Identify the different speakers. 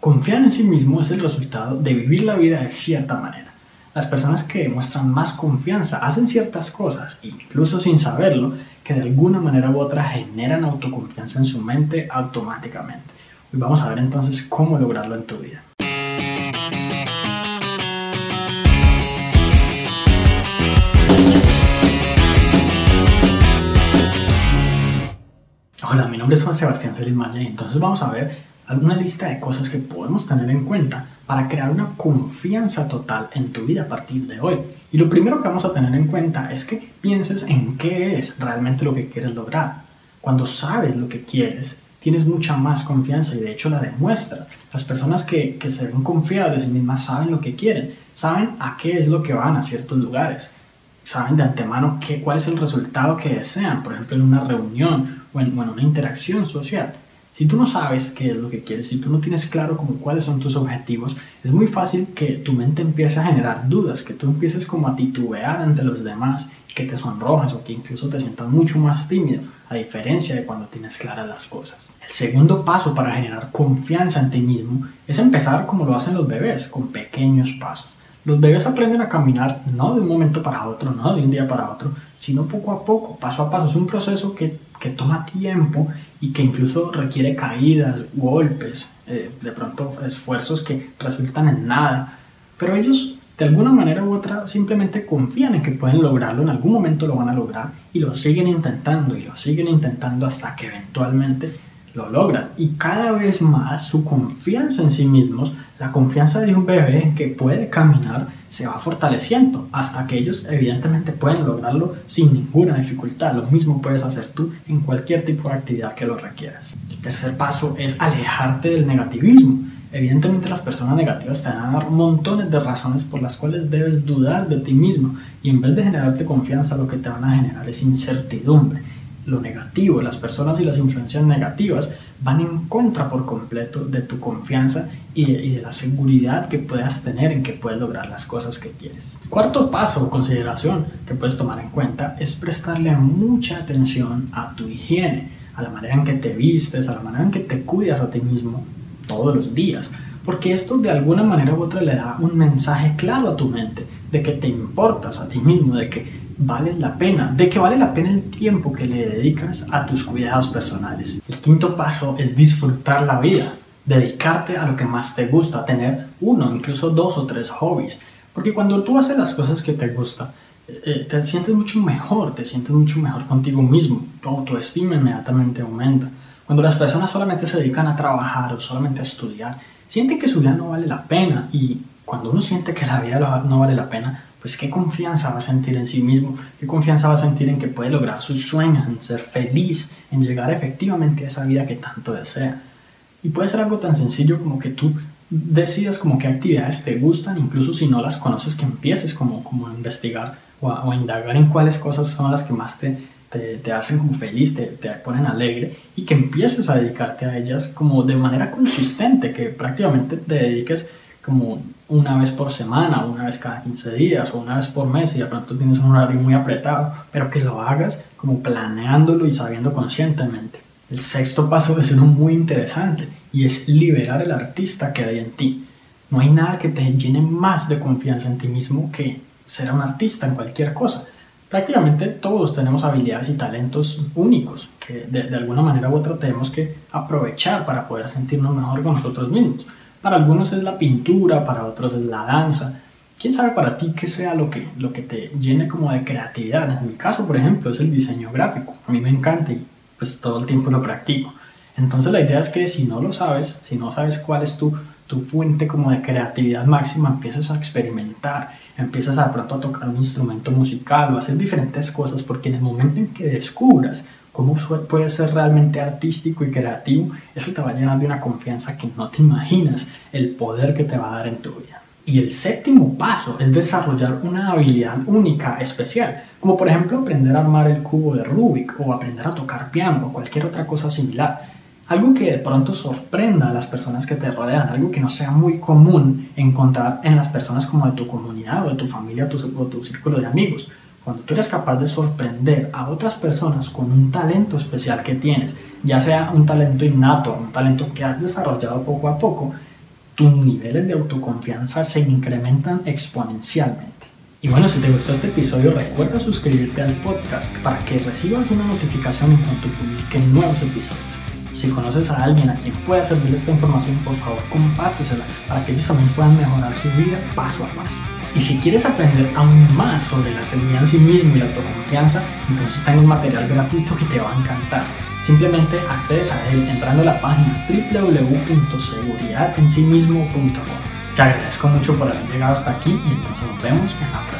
Speaker 1: Confiar en sí mismo es el resultado de vivir la vida de cierta manera. Las personas que muestran más confianza hacen ciertas cosas, incluso sin saberlo, que de alguna manera u otra generan autoconfianza en su mente automáticamente. Hoy vamos a ver entonces cómo lograrlo en tu vida. Hola, mi nombre es Juan Sebastián Feliz y entonces vamos a ver alguna lista de cosas que podemos tener en cuenta para crear una confianza total en tu vida a partir de hoy. Y lo primero que vamos a tener en cuenta es que pienses en qué es realmente lo que quieres lograr. Cuando sabes lo que quieres, tienes mucha más confianza y de hecho la demuestras. Las personas que, que se ven confiadas de sí mismas saben lo que quieren, saben a qué es lo que van a ciertos lugares, saben de antemano qué, cuál es el resultado que desean, por ejemplo en una reunión o en, o en una interacción social. Si tú no sabes qué es lo que quieres, si tú no tienes claro como cuáles son tus objetivos, es muy fácil que tu mente empiece a generar dudas, que tú empieces como a titubear ante los demás, que te sonrojes o que incluso te sientas mucho más tímido, a diferencia de cuando tienes claras las cosas. El segundo paso para generar confianza en ti mismo es empezar como lo hacen los bebés, con pequeños pasos. Los bebés aprenden a caminar no de un momento para otro, no de un día para otro, sino poco a poco, paso a paso. Es un proceso que, que toma tiempo y que incluso requiere caídas, golpes, eh, de pronto esfuerzos que resultan en nada. Pero ellos de alguna manera u otra simplemente confían en que pueden lograrlo, en algún momento lo van a lograr y lo siguen intentando y lo siguen intentando hasta que eventualmente lo logran. Y cada vez más su confianza en sí mismos, la confianza de un bebé que puede caminar, se va fortaleciendo hasta que ellos evidentemente pueden lograrlo sin ninguna dificultad. Lo mismo puedes hacer tú en cualquier tipo de actividad que lo requieras. El tercer paso es alejarte del negativismo. Evidentemente las personas negativas te van a dar montones de razones por las cuales debes dudar de ti mismo y en vez de generarte confianza lo que te van a generar es incertidumbre lo negativo, las personas y las influencias negativas van en contra por completo de tu confianza y de, la seguridad que puedas tener en que puedes lograr las cosas que quieres. Cuarto paso o consideración que puedes tomar en cuenta es prestarle mucha atención a tu higiene, a la manera en que te vistes, a la manera en que te cuidas a ti mismo todos los días. Porque esto de alguna manera u otra le da un mensaje claro a tu mente de que te importas a ti mismo, de que vale la pena, de que vale la pena el tiempo que le dedicas a tus cuidados personales. El quinto paso es disfrutar la vida, dedicarte a lo que más te gusta, tener uno, incluso dos o tres hobbies. Porque cuando tú haces las cosas que te gustan, eh, te sientes mucho mejor, te sientes mucho mejor contigo mismo, tu autoestima inmediatamente aumenta. Cuando las personas solamente se dedican a trabajar o solamente a estudiar, sienten que su vida no vale la pena y cuando uno siente que la vida no vale la pena, pues qué confianza va a sentir en sí mismo, qué confianza va a sentir en que puede lograr sus sueños, en ser feliz, en llegar efectivamente a esa vida que tanto desea. Y puede ser algo tan sencillo como que tú decidas como qué actividades te gustan, incluso si no las conoces, que empieces como, como a investigar o a, indagar en cuáles cosas son las que más te, te, te hacen como feliz, te, te, ponen alegre y que empieces a dedicarte a ellas como de manera consistente, que prácticamente te dediques como una vez por semana, una vez cada 15 días o una vez por mes y de pronto tienes un horario muy apretado, pero que lo hagas como planeándolo y sabiendo conscientemente. El sexto paso es uno muy interesante y es liberar el artista que hay en ti. No hay nada que te llene más de confianza en ti mismo que ser un artista en cualquier cosa. Prácticamente todos tenemos habilidades y talentos únicos que de, alguna manera u otra tenemos que aprovechar para poder sentirnos mejor con nosotros mismos. Para algunos es la pintura, para otros es la danza. ¿Quién sabe para ti qué sea lo que, lo que te llene como de creatividad? En mi caso, por ejemplo, es el diseño gráfico. A mí me encanta y pues todo el tiempo lo practico. Entonces la idea es que si no lo sabes, si no sabes cuál es tu, tu fuente como de creatividad máxima, empiezas a experimentar, empiezas a pronto a tocar un instrumento musical o a hacer diferentes cosas, porque en el momento en que descubras cómo puedes ser realmente artístico y creativo, eso te va a llenar de una confianza que no te imaginas el poder que te va a dar en tu vida. Y el séptimo paso es desarrollar una habilidad única, especial, como por ejemplo aprender a armar el cubo de Rubik o aprender a tocar piano o cualquier otra cosa similar. Algo que de pronto sorprenda a las personas que te rodean, algo que no sea muy común encontrar en las personas como de tu comunidad o de tu familia o tu, tu círculo de amigos. Cuando tú eres capaz de sorprender a otras personas con un talento especial que tienes, ya sea un talento innato, un talento que has desarrollado poco a poco, tus niveles de autoconfianza se incrementan exponencialmente. Y bueno, si te gustó este episodio, recuerda suscribirte al podcast para que recibas una notificación en cuanto publique nuevos episodios. Si conoces a alguien a quien pueda servir esta información, por favor compártesela para que ellos también puedan mejorar su vida paso a paso. Y si quieres aprender aún más sobre la seguridad en sí mismo y la autoconfianza, entonces tengo un material gratuito que te va a encantar. Simplemente accedes a él entrando a la página www.seguridadensimismo.com. Te agradezco mucho por haber llegado hasta aquí y entonces nos vemos en la próxima.